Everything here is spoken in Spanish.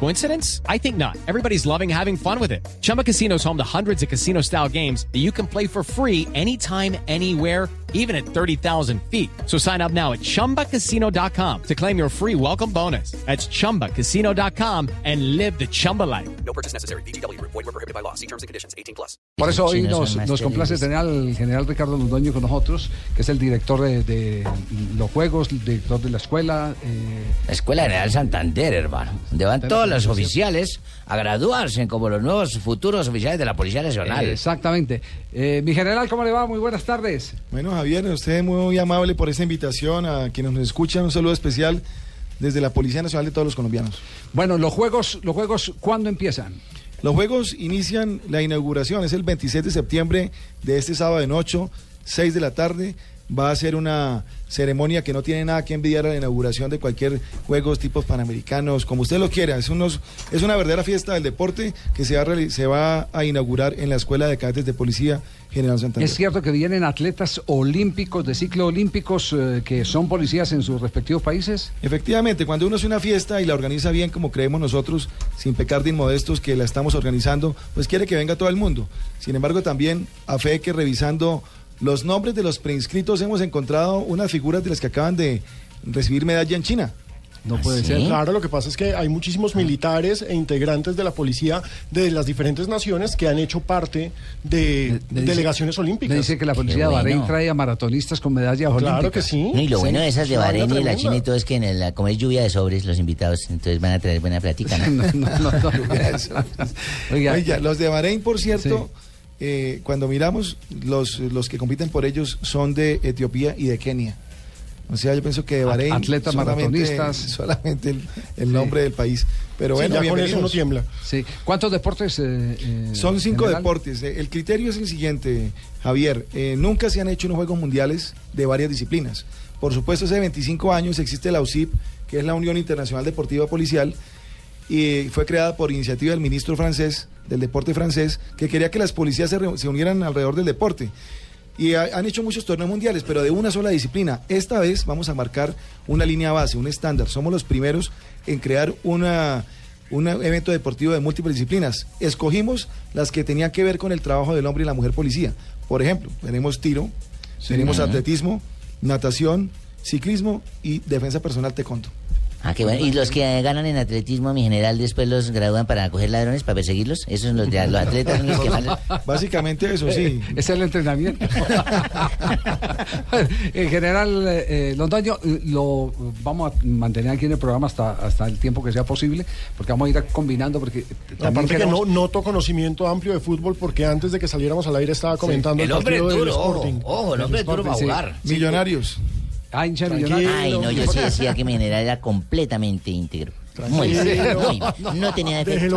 Coincidence? I think not. Everybody's loving having fun with it. Chumba Casino is home to hundreds of casino style games that you can play for free anytime, anywhere, even at 30,000 feet. So sign up now at chumbacasino.com to claim your free welcome bonus. That's chumbacasino.com and live the Chumba life. No purchase necessary. BGW. Void were prohibited by law. See terms and conditions. 18 plus. Por eso hoy nos, nos complace tener al general Ricardo Londoño con nosotros, que es el director de, de los juegos, director de la escuela. eh, La Escuela General Santander, hermano. Donde van todos los oficiales a graduarse como los nuevos futuros oficiales de la Policía Nacional. exactamente. Eh, mi general, ¿cómo le va? Muy buenas tardes. Bueno, Javier, usted es muy amable por esta invitación a quienes nos escuchan. Un saludo especial desde la Policía Nacional de todos los colombianos. Bueno, los juegos, los juegos, ¿cuándo empiezan? Los juegos inician la inauguración, es el 26 de septiembre de este sábado en 8, 6 de la tarde. Va a ser una ceremonia que no tiene nada que envidiar a la inauguración de cualquier juegos tipos panamericanos, como usted lo quiera. Es, unos, es una verdadera fiesta del deporte que se va, a se va a inaugurar en la Escuela de Cadetes de Policía General Santander. Es cierto que vienen atletas olímpicos, de ciclo olímpicos, eh, que son policías en sus respectivos países. Efectivamente, cuando uno hace una fiesta y la organiza bien como creemos nosotros, sin pecar de inmodestos que la estamos organizando, pues quiere que venga todo el mundo. Sin embargo, también a fe que revisando los nombres de los preinscritos hemos encontrado unas figuras de las que acaban de recibir medalla en China. No puede ¿sí? ser. Claro, lo que pasa es que hay muchísimos militares e integrantes de la policía de las diferentes naciones que han hecho parte de, delegaciones Me olímpicas. dice que la policía de. Bahrein trae a maratonistas con medallas olímpicas. Claro que sí. No, y lo Sí, bueno de esas de Bahrein y la. China y todo es que en la, como es lluvia de sobres, los invitados, entonces van a traer buena plática, ¿no? No, no, no, no. Oiga, Oiga, los de Bahrein, por cierto, eh, cuando miramos, los, los que compiten por ellos son de Etiopía y de Kenia. O sea, yo pienso que de Bahrein atletas maratonistas. solamente el, el nombre del país. Pero Sí, bueno, ya con eso uno tiembla. sí. ¿Cuántos deportes? eh, eh, Son cinco general? deportes. Eh, El criterio es el siguiente, Javier. Eh, nunca se han hecho unos Juegos Mundiales de varias disciplinas. Por supuesto, hace 25 años existe la UCIP, que es la Unión Internacional Deportiva Policial, y fue creada por iniciativa del ministro francés, del deporte francés, que quería que las policías se, re- se unieran alrededor del deporte. Y ha- han hecho muchos torneos mundiales, pero de una sola disciplina. Esta vez vamos a marcar una línea base, un estándar. Somos los primeros en crear una, un evento deportivo de múltiples disciplinas. Escogimos las que tenían que ver con el trabajo del hombre y la mujer policía. Por ejemplo, tenemos tiro, tenemos atletismo, natación, ciclismo y defensa personal taekwondo. Ah, qué bueno. Y los que ganan en atletismo, mi general, después los gradúan para coger ladrones, para perseguirlos. Esos son los de los atletas, son los que van. Básicamente eso, sí. Es el entrenamiento. en general, eh, eh, Londoño, eh, lo vamos a mantener aquí en el programa hasta, hasta el tiempo que sea posible, porque vamos a ir combinando, porque Aparte que queremos- no noto conocimiento amplio de fútbol porque antes de que saliéramos al aire estaba comentando el, El hombre partido duro, ojo, Sporting. ojo, el hombre duro para sí. jugar. Millonarios. Ah, hincha Tranquilo. millonario. Ay, no, yo sí decía que mi general era completamente íntegro. Muy, Tranquilo. muy. No tenía defecto.